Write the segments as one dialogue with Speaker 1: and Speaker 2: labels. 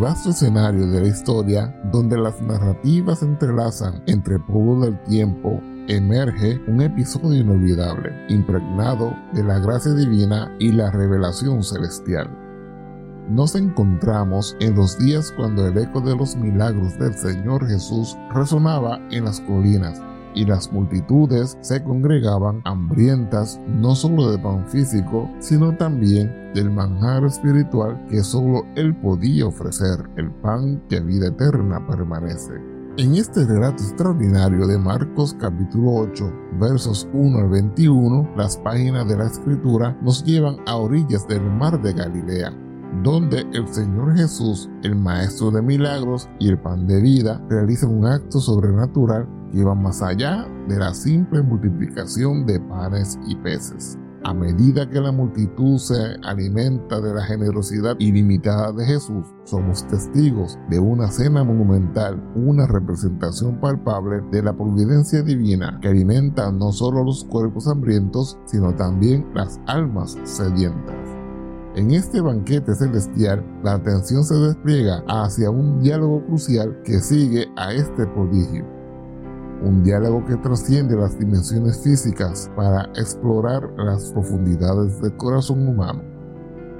Speaker 1: Vasto escenario de la historia donde las narrativas se entrelazan entre pueblos del tiempo, emerge un episodio inolvidable, impregnado de la gracia divina y la revelación celestial. Nos encontramos en los días cuando el eco de los milagros del Señor Jesús resonaba en las colinas y las multitudes se congregaban hambrientas no solo de pan físico, sino también del manjar espiritual que solo Él podía ofrecer, el pan que vida eterna permanece. En este relato extraordinario de Marcos capítulo 8, versos 1 al 21, las páginas de la escritura nos llevan a orillas del mar de Galilea, donde el Señor Jesús, el Maestro de Milagros y el Pan de Vida, realizan un acto sobrenatural que va más allá de la simple multiplicación de panes y peces. A medida que la multitud se alimenta de la generosidad ilimitada de Jesús, somos testigos de una cena monumental, una representación palpable de la providencia divina que alimenta no solo los cuerpos hambrientos, sino también las almas sedientas. En este banquete celestial, la atención se despliega hacia un diálogo crucial que sigue a este prodigio un diálogo que trasciende las dimensiones físicas para explorar las profundidades del corazón humano.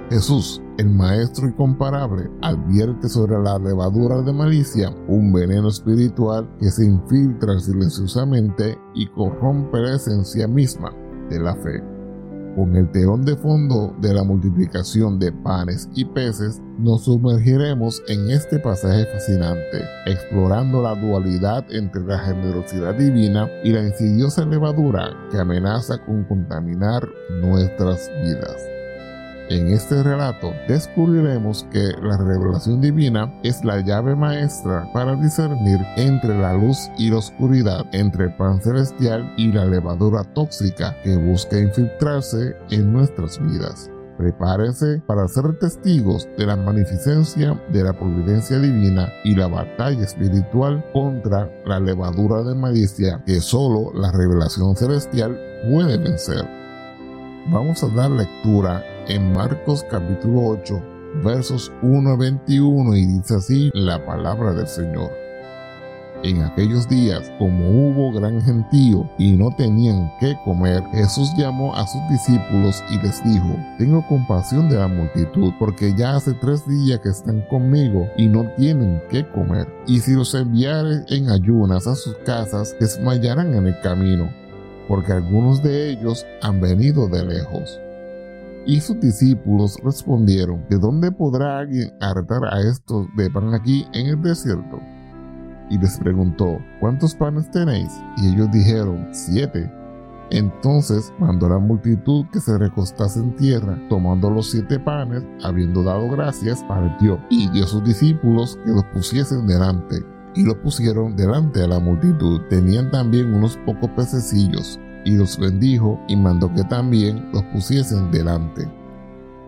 Speaker 1: Jesús, el Maestro incomparable, advierte sobre la levadura de malicia, un veneno espiritual que se infiltra silenciosamente y corrompe la esencia misma de la fe. Con el telón de fondo de la multiplicación de panes y peces, nos sumergiremos en este pasaje fascinante, explorando la dualidad entre la generosidad divina y la insidiosa levadura que amenaza con contaminar nuestras vidas. En este relato descubriremos que la revelación divina es la llave maestra para discernir entre la luz y la oscuridad, entre el pan celestial y la levadura tóxica que busca infiltrarse en nuestras vidas. Prepárense para ser testigos de la magnificencia de la providencia divina y la batalla espiritual contra la levadura de malicia que solo la revelación celestial puede vencer. Vamos a dar lectura en Marcos capítulo 8, versos 1 a 21 y dice así la palabra del Señor. En aquellos días, como hubo gran gentío y no tenían qué comer, Jesús llamó a sus discípulos y les dijo, Tengo compasión de la multitud, porque ya hace tres días que están conmigo y no tienen qué comer. Y si los enviare en ayunas a sus casas, desmayarán en el camino, porque algunos de ellos han venido de lejos. Y sus discípulos respondieron, ¿de dónde podrá alguien hartar a estos de pan aquí en el desierto? Y les preguntó, ¿cuántos panes tenéis? Y ellos dijeron, siete. Entonces mandó a la multitud que se recostase en tierra, tomando los siete panes, habiendo dado gracias, partió y dio a sus discípulos que los pusiesen delante. Y los pusieron delante a la multitud. Tenían también unos pocos pececillos y los bendijo y mandó que también los pusiesen delante.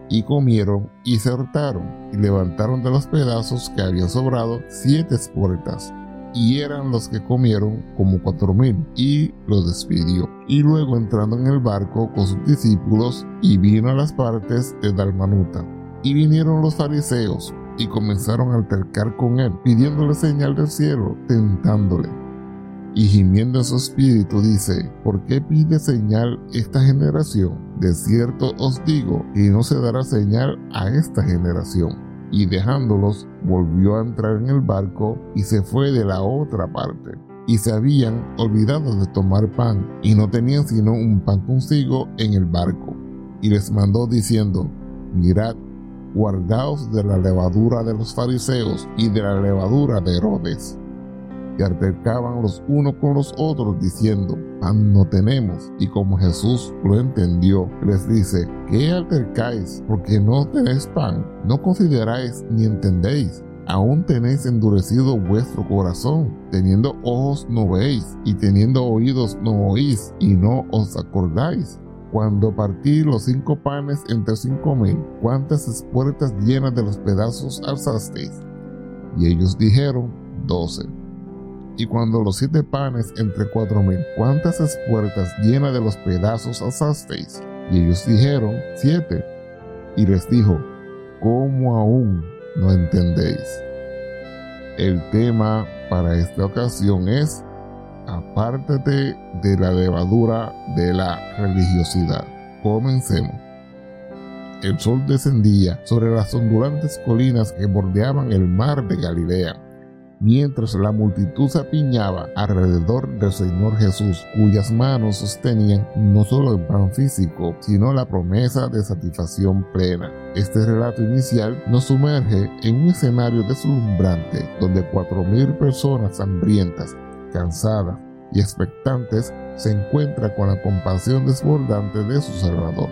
Speaker 1: y comieron y se hartaron y levantaron de los pedazos que habían sobrado siete espuertas y eran los que comieron como cuatro mil, y los despidió. Y luego entrando en el barco con sus discípulos, y vino a las partes de Dalmanuta. Y vinieron los fariseos, y comenzaron a altercar con él, pidiéndole señal del cielo, tentándole. Y gimiendo en su espíritu dice, ¿por qué pide señal esta generación? De cierto os digo que no se dará señal a esta generación y dejándolos volvió a entrar en el barco y se fue de la otra parte. Y se habían olvidado de tomar pan y no tenían sino un pan consigo en el barco. Y les mandó diciendo, mirad, guardaos de la levadura de los fariseos y de la levadura de Herodes y altercaban los unos con los otros diciendo, pan no tenemos. Y como Jesús lo entendió, les dice, ¿qué altercáis? Porque no tenéis pan, no consideráis ni entendéis. Aún tenéis endurecido vuestro corazón, teniendo ojos no veis, y teniendo oídos no oís, y no os acordáis. Cuando partí los cinco panes entre cinco mil, ¿cuántas espuertas llenas de los pedazos alzasteis? Y ellos dijeron, doce. Y cuando los siete panes entre cuatro mil, ¿cuántas espuertas llenas de los pedazos asasteis? Y ellos dijeron, siete. Y les dijo, ¿cómo aún no entendéis? El tema para esta ocasión es, apártate de la levadura de la religiosidad. Comencemos. El sol descendía sobre las ondulantes colinas que bordeaban el mar de Galilea mientras la multitud se apiñaba alrededor del Señor Jesús, cuyas manos sostenían no solo el pan físico, sino la promesa de satisfacción plena. Este relato inicial nos sumerge en un escenario deslumbrante donde cuatro mil personas hambrientas, cansadas y expectantes se encuentran con la compasión desbordante de su Salvador.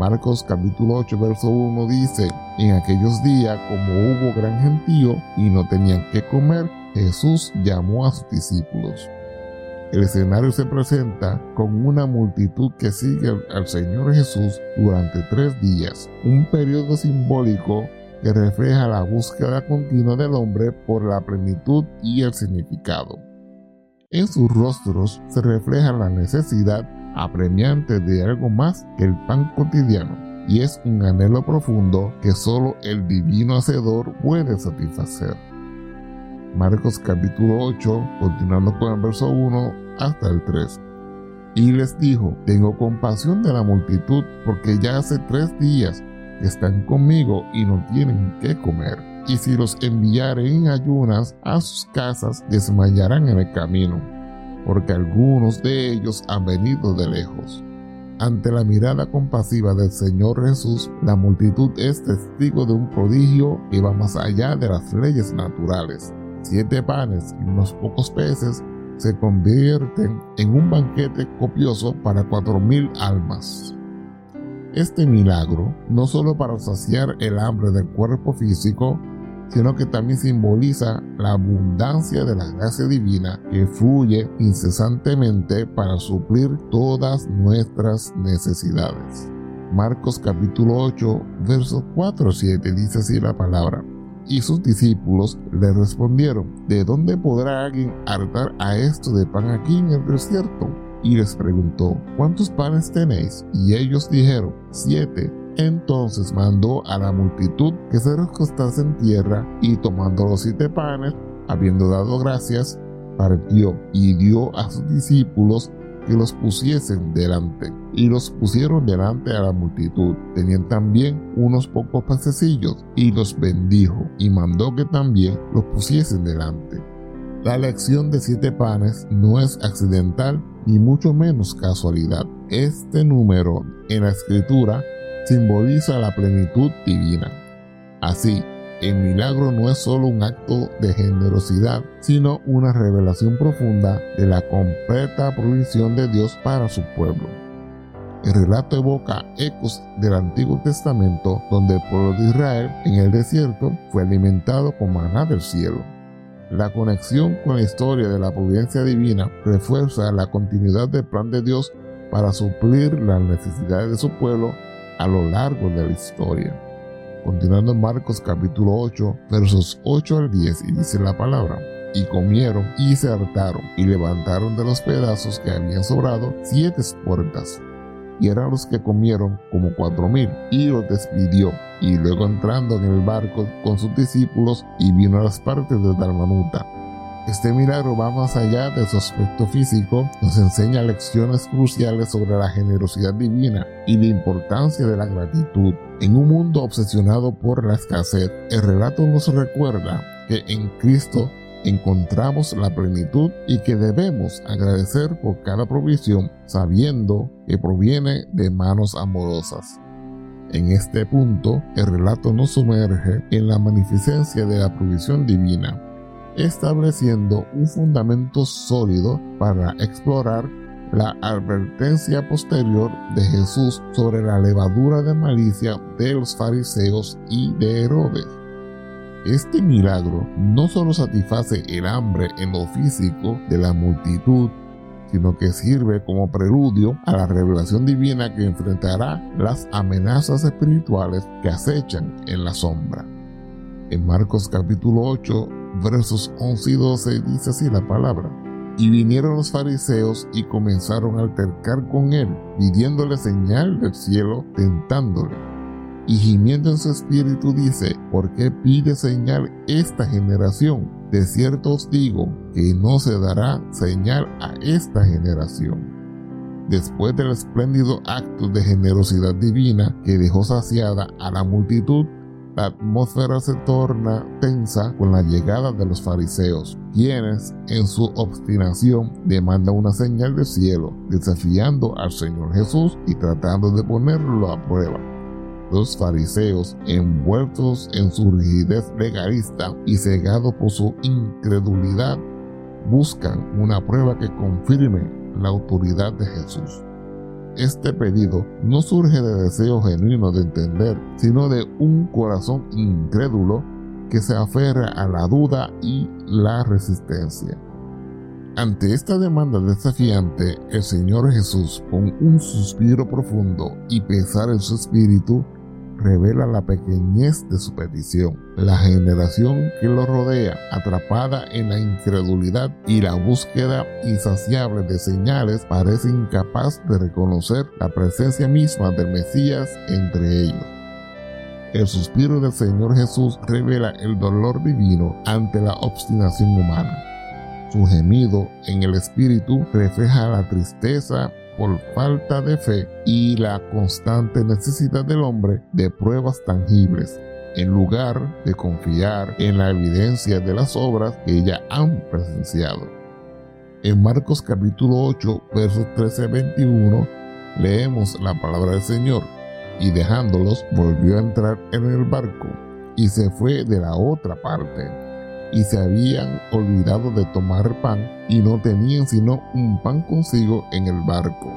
Speaker 1: Marcos capítulo 8 verso 1 dice, en aquellos días como hubo gran gentío y no tenían que comer, Jesús llamó a sus discípulos. El escenario se presenta con una multitud que sigue al Señor Jesús durante tres días, un periodo simbólico que refleja la búsqueda continua del hombre por la plenitud y el significado. En sus rostros se refleja la necesidad apremiante de algo más que el pan cotidiano, y es un anhelo profundo que solo el divino hacedor puede satisfacer. Marcos capítulo 8, continuando con el verso 1 hasta el 3. Y les dijo, tengo compasión de la multitud porque ya hace tres días que están conmigo y no tienen qué comer. Y si los enviare en ayunas a sus casas, desmayarán en el camino porque algunos de ellos han venido de lejos. Ante la mirada compasiva del Señor Jesús, la multitud es testigo de un prodigio que va más allá de las leyes naturales. Siete panes y unos pocos peces se convierten en un banquete copioso para cuatro mil almas. Este milagro, no solo para saciar el hambre del cuerpo físico, sino que también simboliza la abundancia de la gracia divina que fluye incesantemente para suplir todas nuestras necesidades. Marcos capítulo 8, versos 4 7 dice así la palabra. Y sus discípulos le respondieron, ¿de dónde podrá alguien hartar a esto de pan aquí en el desierto? Y les preguntó, ¿cuántos panes tenéis? Y ellos dijeron, siete entonces mandó a la multitud que se recostase en tierra y tomando los siete panes, habiendo dado gracias, partió y dio a sus discípulos que los pusiesen delante. Y los pusieron delante a la multitud. Tenían también unos pocos pececillos y los bendijo y mandó que también los pusiesen delante. La elección de siete panes no es accidental ni mucho menos casualidad. Este número en la escritura simboliza la plenitud divina. Así, el milagro no es solo un acto de generosidad, sino una revelación profunda de la completa provisión de Dios para su pueblo. El relato evoca ecos del Antiguo Testamento, donde el pueblo de Israel en el desierto fue alimentado con maná del cielo. La conexión con la historia de la providencia divina refuerza la continuidad del plan de Dios para suplir las necesidades de su pueblo a lo largo de la historia. Continuando en Marcos capítulo 8, versos 8 al 10, y dice la palabra. Y comieron y se hartaron y levantaron de los pedazos que habían sobrado siete puertas. Y eran los que comieron como cuatro mil. Y los despidió. Y luego entrando en el barco con sus discípulos y vino a las partes de Dalmanuta este milagro va más allá de su aspecto físico, nos enseña lecciones cruciales sobre la generosidad divina y la importancia de la gratitud. En un mundo obsesionado por la escasez, el relato nos recuerda que en Cristo encontramos la plenitud y que debemos agradecer por cada provisión sabiendo que proviene de manos amorosas. En este punto, el relato nos sumerge en la magnificencia de la provisión divina estableciendo un fundamento sólido para explorar la advertencia posterior de Jesús sobre la levadura de malicia de los fariseos y de Herodes. Este milagro no solo satisface el hambre en lo físico de la multitud, sino que sirve como preludio a la revelación divina que enfrentará las amenazas espirituales que acechan en la sombra. En Marcos capítulo 8 versos 11 y 12 dice así la palabra. Y vinieron los fariseos y comenzaron a altercar con él, pidiéndole señal del cielo, tentándole. Y gimiendo en su espíritu dice, ¿por qué pide señal esta generación? De cierto os digo que no se dará señal a esta generación. Después del espléndido acto de generosidad divina que dejó saciada a la multitud, la atmósfera se torna tensa con la llegada de los fariseos, quienes en su obstinación demandan una señal del cielo, desafiando al Señor Jesús y tratando de ponerlo a prueba. Los fariseos, envueltos en su rigidez legalista y cegados por su incredulidad, buscan una prueba que confirme la autoridad de Jesús. Este pedido no surge de deseo genuino de entender, sino de un corazón incrédulo que se aferra a la duda y la resistencia. Ante esta demanda desafiante, el Señor Jesús, con un suspiro profundo y pesar en su espíritu, revela la pequeñez de su petición. La generación que lo rodea, atrapada en la incredulidad y la búsqueda insaciable de señales, parece incapaz de reconocer la presencia misma del Mesías entre ellos. El suspiro del Señor Jesús revela el dolor divino ante la obstinación humana. Su gemido en el espíritu refleja la tristeza por falta de fe y la constante necesidad del hombre de pruebas tangibles, en lugar de confiar en la evidencia de las obras que ya han presenciado. En Marcos capítulo 8, versos 13 21, leemos la palabra del Señor, y dejándolos volvió a entrar en el barco, y se fue de la otra parte y se habían olvidado de tomar pan y no tenían sino un pan consigo en el barco.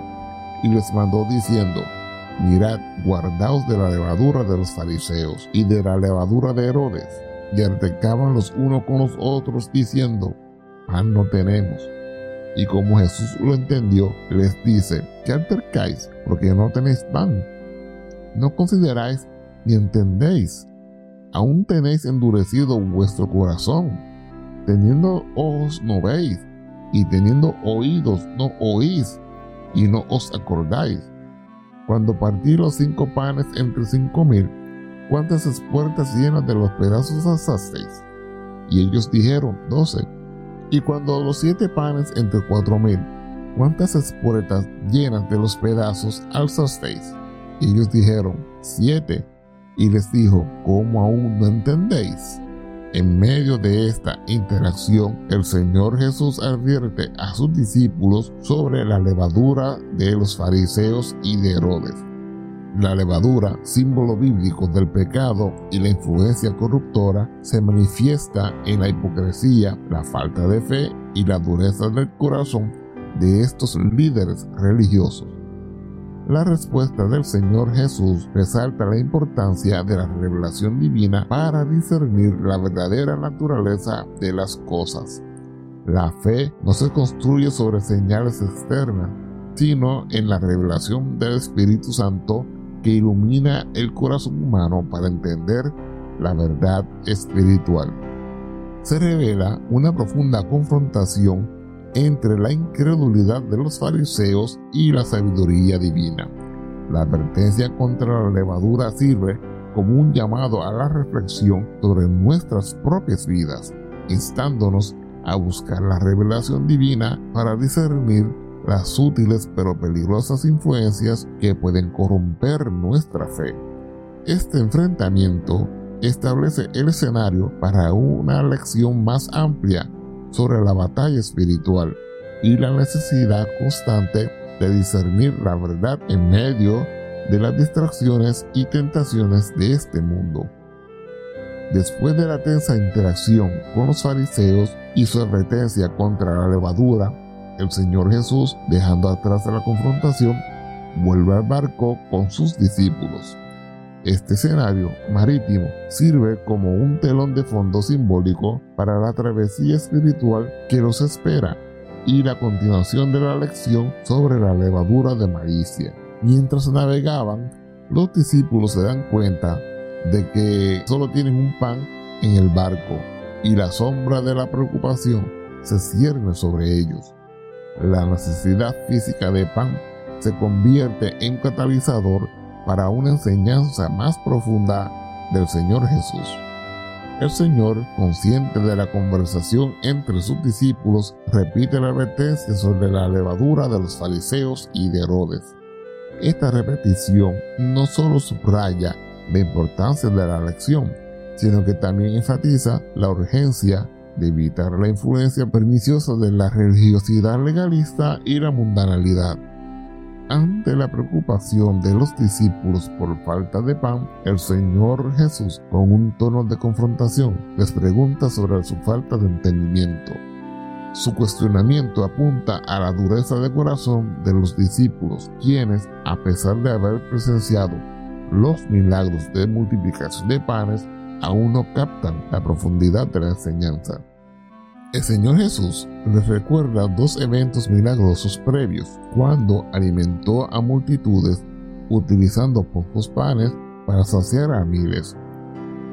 Speaker 1: Y les mandó diciendo, mirad, guardaos de la levadura de los fariseos y de la levadura de Herodes. Y altercaban los unos con los otros diciendo, pan no tenemos. Y como Jesús lo entendió, les dice, ¿qué altercáis? Porque no tenéis pan. No consideráis ni entendéis aún tenéis endurecido vuestro corazón. Teniendo ojos no veis, y teniendo oídos no oís, y no os acordáis. Cuando partí los cinco panes entre cinco mil, ¿cuántas espuertas llenas de los pedazos asasteis? Y ellos dijeron, doce. Y cuando los siete panes entre cuatro mil, ¿cuántas espuertas llenas de los pedazos alzasteis? Y ellos dijeron, siete y les dijo, ¿cómo aún no entendéis? En medio de esta interacción, el Señor Jesús advierte a sus discípulos sobre la levadura de los fariseos y de Herodes. La levadura, símbolo bíblico del pecado y la influencia corruptora, se manifiesta en la hipocresía, la falta de fe y la dureza del corazón de estos líderes religiosos. La respuesta del Señor Jesús resalta la importancia de la revelación divina para discernir la verdadera naturaleza de las cosas. La fe no se construye sobre señales externas, sino en la revelación del Espíritu Santo que ilumina el corazón humano para entender la verdad espiritual. Se revela una profunda confrontación entre la incredulidad de los fariseos y la sabiduría divina. La advertencia contra la levadura sirve como un llamado a la reflexión sobre nuestras propias vidas, instándonos a buscar la revelación divina para discernir las sutiles pero peligrosas influencias que pueden corromper nuestra fe. Este enfrentamiento establece el escenario para una lección más amplia sobre la batalla espiritual y la necesidad constante de discernir la verdad en medio de las distracciones y tentaciones de este mundo. Después de la tensa interacción con los fariseos y su advertencia contra la levadura, el Señor Jesús, dejando atrás la confrontación, vuelve al barco con sus discípulos. Este escenario marítimo sirve como un telón de fondo simbólico para la travesía espiritual que los espera y la continuación de la lección sobre la levadura de malicia. Mientras navegaban, los discípulos se dan cuenta de que solo tienen un pan en el barco y la sombra de la preocupación se cierne sobre ellos. La necesidad física de pan se convierte en catalizador para una enseñanza más profunda del Señor Jesús. El Señor, consciente de la conversación entre sus discípulos, repite la advertencia sobre la levadura de los fariseos y de Herodes. Esta repetición no solo subraya la importancia de la lección, sino que también enfatiza la urgencia de evitar la influencia perniciosa de la religiosidad legalista y la mundanalidad. Ante la preocupación de los discípulos por falta de pan, el Señor Jesús, con un tono de confrontación, les pregunta sobre su falta de entendimiento. Su cuestionamiento apunta a la dureza de corazón de los discípulos, quienes, a pesar de haber presenciado los milagros de multiplicación de panes, aún no captan la profundidad de la enseñanza. El Señor Jesús les recuerda dos eventos milagrosos previos, cuando alimentó a multitudes utilizando pocos panes para saciar a miles.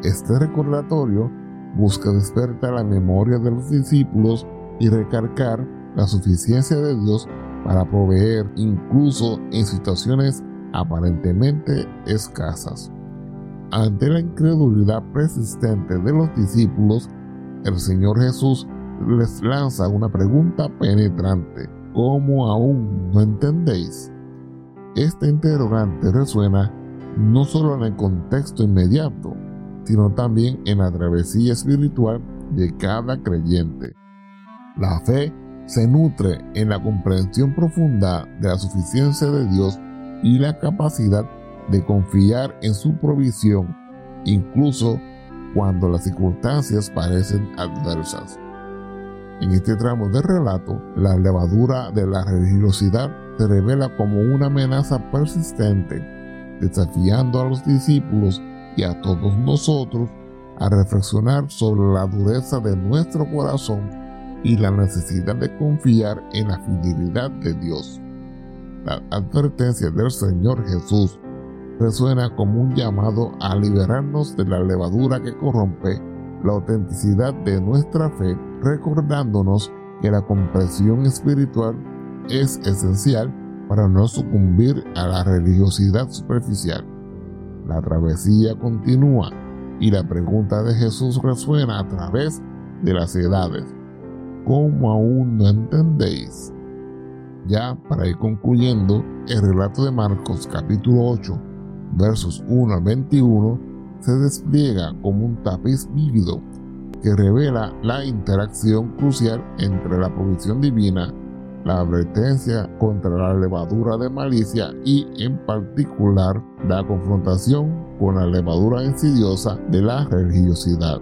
Speaker 1: Este recordatorio busca despertar la memoria de los discípulos y recargar la suficiencia de Dios para proveer incluso en situaciones aparentemente escasas. Ante la incredulidad persistente de los discípulos, el Señor Jesús les lanza una pregunta penetrante. ¿Cómo aún no entendéis? Este interrogante resuena no solo en el contexto inmediato, sino también en la travesía espiritual de cada creyente. La fe se nutre en la comprensión profunda de la suficiencia de Dios y la capacidad de confiar en su provisión, incluso cuando las circunstancias parecen adversas. En este tramo del relato, la levadura de la religiosidad se revela como una amenaza persistente, desafiando a los discípulos y a todos nosotros a reflexionar sobre la dureza de nuestro corazón y la necesidad de confiar en la fidelidad de Dios. La advertencia del Señor Jesús resuena como un llamado a liberarnos de la levadura que corrompe la autenticidad de nuestra fe, recordándonos que la comprensión espiritual es esencial para no sucumbir a la religiosidad superficial. La travesía continúa y la pregunta de Jesús resuena a través de las edades. ¿Cómo aún no entendéis? Ya para ir concluyendo, el relato de Marcos capítulo 8, versos 1 al 21, se despliega como un tapiz vívido que revela la interacción crucial entre la provisión divina, la advertencia contra la levadura de malicia y en particular la confrontación con la levadura insidiosa de la religiosidad.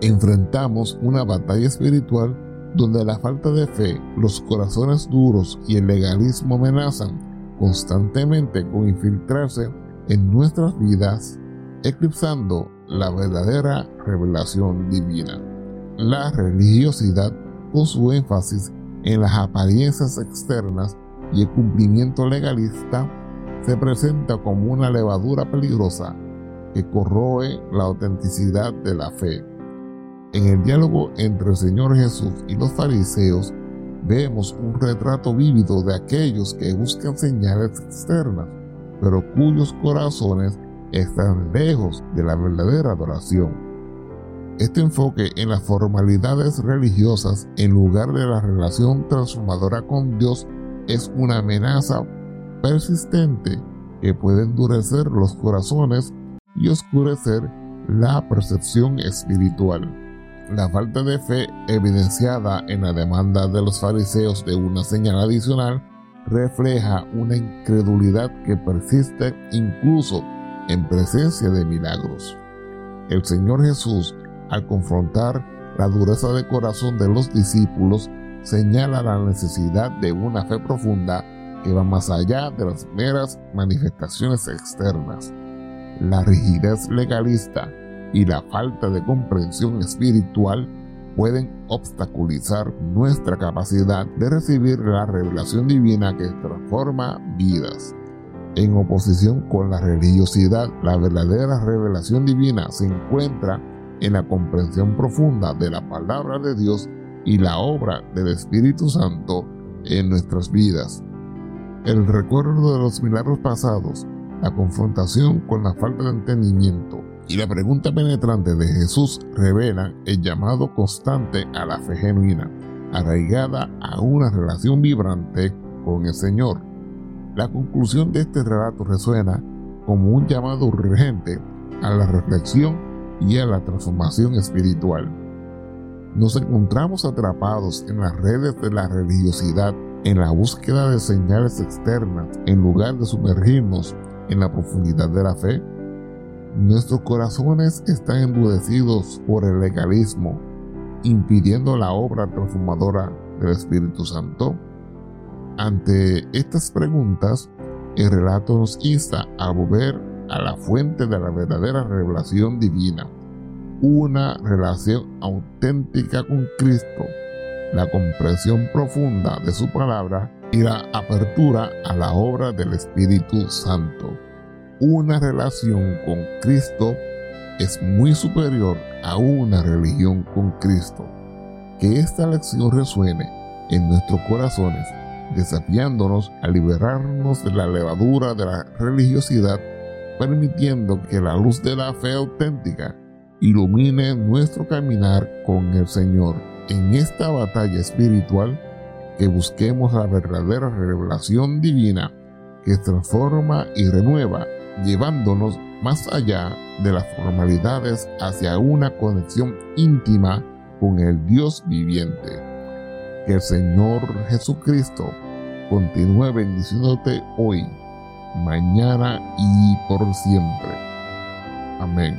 Speaker 1: Enfrentamos una batalla espiritual donde la falta de fe, los corazones duros y el legalismo amenazan constantemente con infiltrarse en nuestras vidas eclipsando la verdadera revelación divina. La religiosidad, con su énfasis en las apariencias externas y el cumplimiento legalista, se presenta como una levadura peligrosa que corroe la autenticidad de la fe. En el diálogo entre el Señor Jesús y los fariseos vemos un retrato vívido de aquellos que buscan señales externas, pero cuyos corazones están lejos de la verdadera adoración. Este enfoque en las formalidades religiosas en lugar de la relación transformadora con Dios es una amenaza persistente que puede endurecer los corazones y oscurecer la percepción espiritual. La falta de fe evidenciada en la demanda de los fariseos de una señal adicional refleja una incredulidad que persiste incluso en presencia de milagros. El Señor Jesús, al confrontar la dureza de corazón de los discípulos, señala la necesidad de una fe profunda que va más allá de las meras manifestaciones externas. La rigidez legalista y la falta de comprensión espiritual pueden obstaculizar nuestra capacidad de recibir la revelación divina que transforma vidas. En oposición con la religiosidad, la verdadera revelación divina se encuentra en la comprensión profunda de la palabra de Dios y la obra del Espíritu Santo en nuestras vidas. El recuerdo de los milagros pasados, la confrontación con la falta de entendimiento y la pregunta penetrante de Jesús revelan el llamado constante a la fe genuina, arraigada a una relación vibrante con el Señor. La conclusión de este relato resuena como un llamado urgente a la reflexión y a la transformación espiritual. Nos encontramos atrapados en las redes de la religiosidad en la búsqueda de señales externas en lugar de sumergirnos en la profundidad de la fe. Nuestros corazones están endurecidos por el legalismo, impidiendo la obra transformadora del Espíritu Santo. Ante estas preguntas, el relato nos insta a volver a la fuente de la verdadera revelación divina una relación auténtica con Cristo, la comprensión profunda de su palabra y la apertura a la obra del Espíritu Santo. Una relación con Cristo es muy superior a una religión con Cristo. Que esta lección resuene en nuestros corazones, desafiándonos a liberarnos de la levadura de la religiosidad, permitiendo que la luz de la fe auténtica ilumine nuestro caminar con el Señor. En esta batalla espiritual, que busquemos la verdadera revelación divina que transforma y renueva, llevándonos más allá de las formalidades hacia una conexión íntima con el Dios viviente. Que el Señor Jesucristo continúe bendiciéndote hoy, mañana y por siempre. Amén.